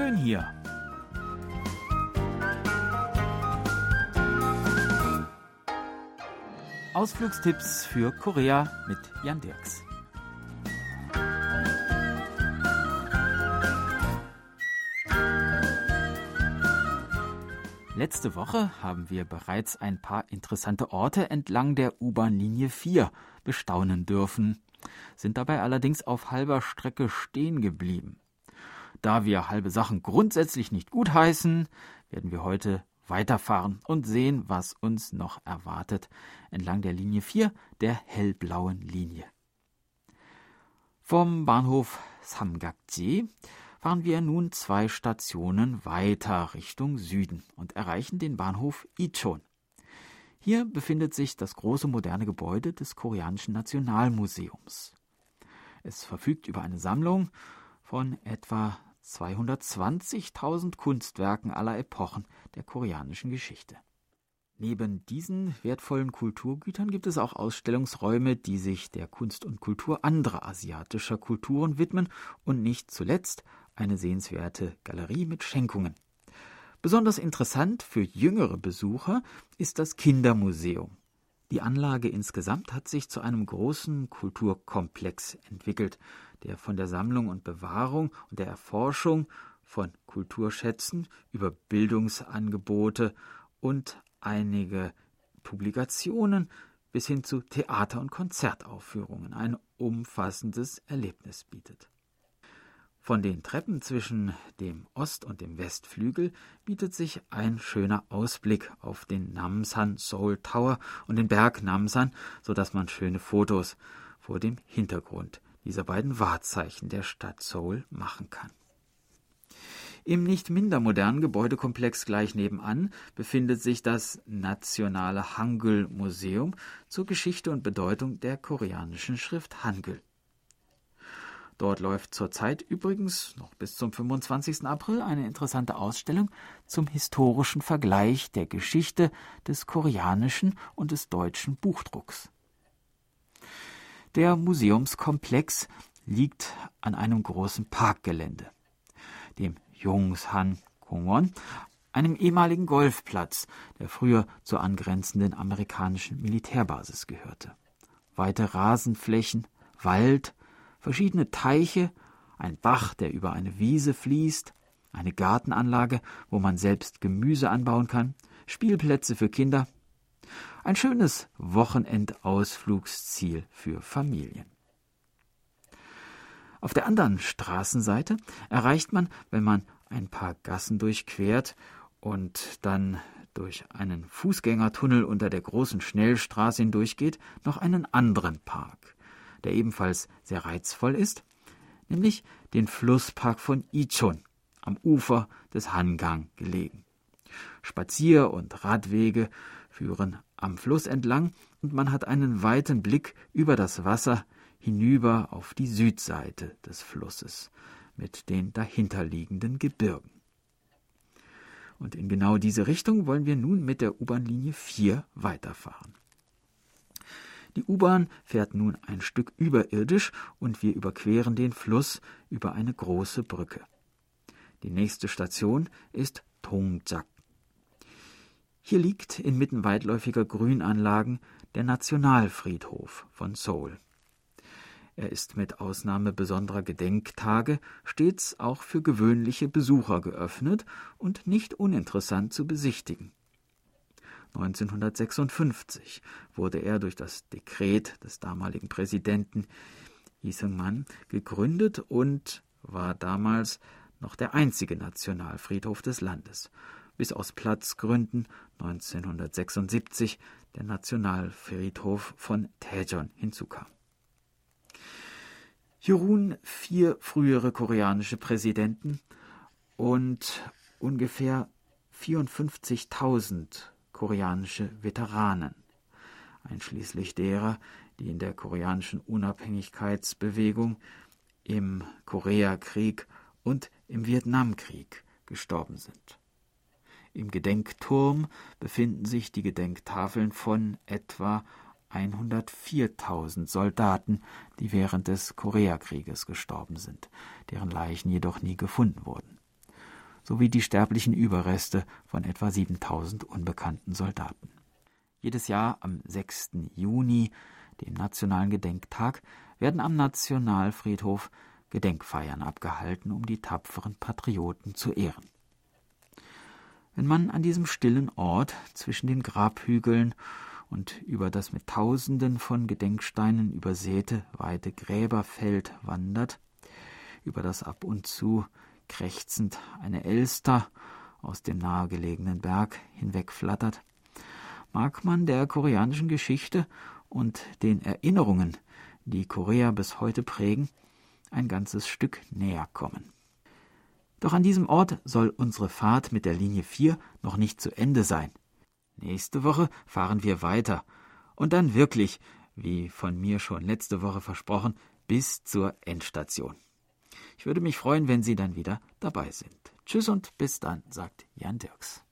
schön hier. Ausflugstipps für Korea mit Jan Dirks. Letzte Woche haben wir bereits ein paar interessante Orte entlang der U-Bahn-Linie 4 bestaunen dürfen, sind dabei allerdings auf halber Strecke stehen geblieben. Da wir halbe Sachen grundsätzlich nicht gutheißen, werden wir heute weiterfahren und sehen, was uns noch erwartet entlang der Linie 4 der hellblauen Linie. Vom Bahnhof Samgakji fahren wir nun zwei Stationen weiter Richtung Süden und erreichen den Bahnhof Ichon. Hier befindet sich das große moderne Gebäude des Koreanischen Nationalmuseums. Es verfügt über eine Sammlung von etwa 220.000 Kunstwerken aller Epochen der koreanischen Geschichte. Neben diesen wertvollen Kulturgütern gibt es auch Ausstellungsräume, die sich der Kunst und Kultur anderer asiatischer Kulturen widmen und nicht zuletzt eine sehenswerte Galerie mit Schenkungen. Besonders interessant für jüngere Besucher ist das Kindermuseum. Die Anlage insgesamt hat sich zu einem großen Kulturkomplex entwickelt, der von der Sammlung und Bewahrung und der Erforschung von Kulturschätzen über Bildungsangebote und einige Publikationen bis hin zu Theater- und Konzertaufführungen ein umfassendes Erlebnis bietet. Von den Treppen zwischen dem Ost- und dem Westflügel bietet sich ein schöner Ausblick auf den Namsan Seoul Tower und den Berg Namsan, so dass man schöne Fotos vor dem Hintergrund dieser beiden Wahrzeichen der Stadt Seoul machen kann. Im nicht minder modernen Gebäudekomplex gleich nebenan befindet sich das Nationale Hangul Museum zur Geschichte und Bedeutung der koreanischen Schrift Hangul. Dort läuft zurzeit übrigens noch bis zum 25. April eine interessante Ausstellung zum historischen Vergleich der Geschichte des koreanischen und des deutschen Buchdrucks. Der Museumskomplex liegt an einem großen Parkgelände, dem Jungshan Kongwon, einem ehemaligen Golfplatz, der früher zur angrenzenden amerikanischen Militärbasis gehörte. Weite Rasenflächen, Wald, verschiedene Teiche, ein Bach, der über eine Wiese fließt, eine Gartenanlage, wo man selbst Gemüse anbauen kann, Spielplätze für Kinder. Ein schönes Wochenendausflugsziel für Familien. Auf der anderen Straßenseite erreicht man, wenn man ein paar Gassen durchquert und dann durch einen Fußgängertunnel unter der großen Schnellstraße hindurchgeht, noch einen anderen Park der ebenfalls sehr reizvoll ist, nämlich den Flusspark von Ichon am Ufer des Hangang gelegen. Spazier- und Radwege führen am Fluss entlang und man hat einen weiten Blick über das Wasser hinüber auf die Südseite des Flusses mit den dahinterliegenden Gebirgen. Und in genau diese Richtung wollen wir nun mit der U-Bahn-Linie 4 weiterfahren. Die U-Bahn fährt nun ein Stück überirdisch und wir überqueren den Fluss über eine große Brücke. Die nächste Station ist Tongjak. Hier liegt inmitten weitläufiger Grünanlagen der Nationalfriedhof von Seoul. Er ist mit Ausnahme besonderer Gedenktage stets auch für gewöhnliche Besucher geöffnet und nicht uninteressant zu besichtigen. 1956 wurde er durch das Dekret des damaligen Präsidenten Lee Seung-man gegründet und war damals noch der einzige Nationalfriedhof des Landes, bis aus Platzgründen 1976 der Nationalfriedhof von Daejeon hinzukam. Hier ruhen vier frühere koreanische Präsidenten und ungefähr 54.000 koreanische Veteranen, einschließlich derer, die in der koreanischen Unabhängigkeitsbewegung, im Koreakrieg und im Vietnamkrieg gestorben sind. Im Gedenkturm befinden sich die Gedenktafeln von etwa 104.000 Soldaten, die während des Koreakrieges gestorben sind, deren Leichen jedoch nie gefunden wurden. Sowie die sterblichen Überreste von etwa 7000 unbekannten Soldaten. Jedes Jahr am 6. Juni, dem Nationalen Gedenktag, werden am Nationalfriedhof Gedenkfeiern abgehalten, um die tapferen Patrioten zu ehren. Wenn man an diesem stillen Ort zwischen den Grabhügeln und über das mit Tausenden von Gedenksteinen übersäte weite Gräberfeld wandert, über das ab und zu krächzend eine Elster aus dem nahegelegenen Berg hinwegflattert, mag man der koreanischen Geschichte und den Erinnerungen, die Korea bis heute prägen, ein ganzes Stück näher kommen. Doch an diesem Ort soll unsere Fahrt mit der Linie 4 noch nicht zu Ende sein. Nächste Woche fahren wir weiter und dann wirklich, wie von mir schon letzte Woche versprochen, bis zur Endstation. Ich würde mich freuen, wenn Sie dann wieder dabei sind. Tschüss und bis dann, sagt Jan Dirks.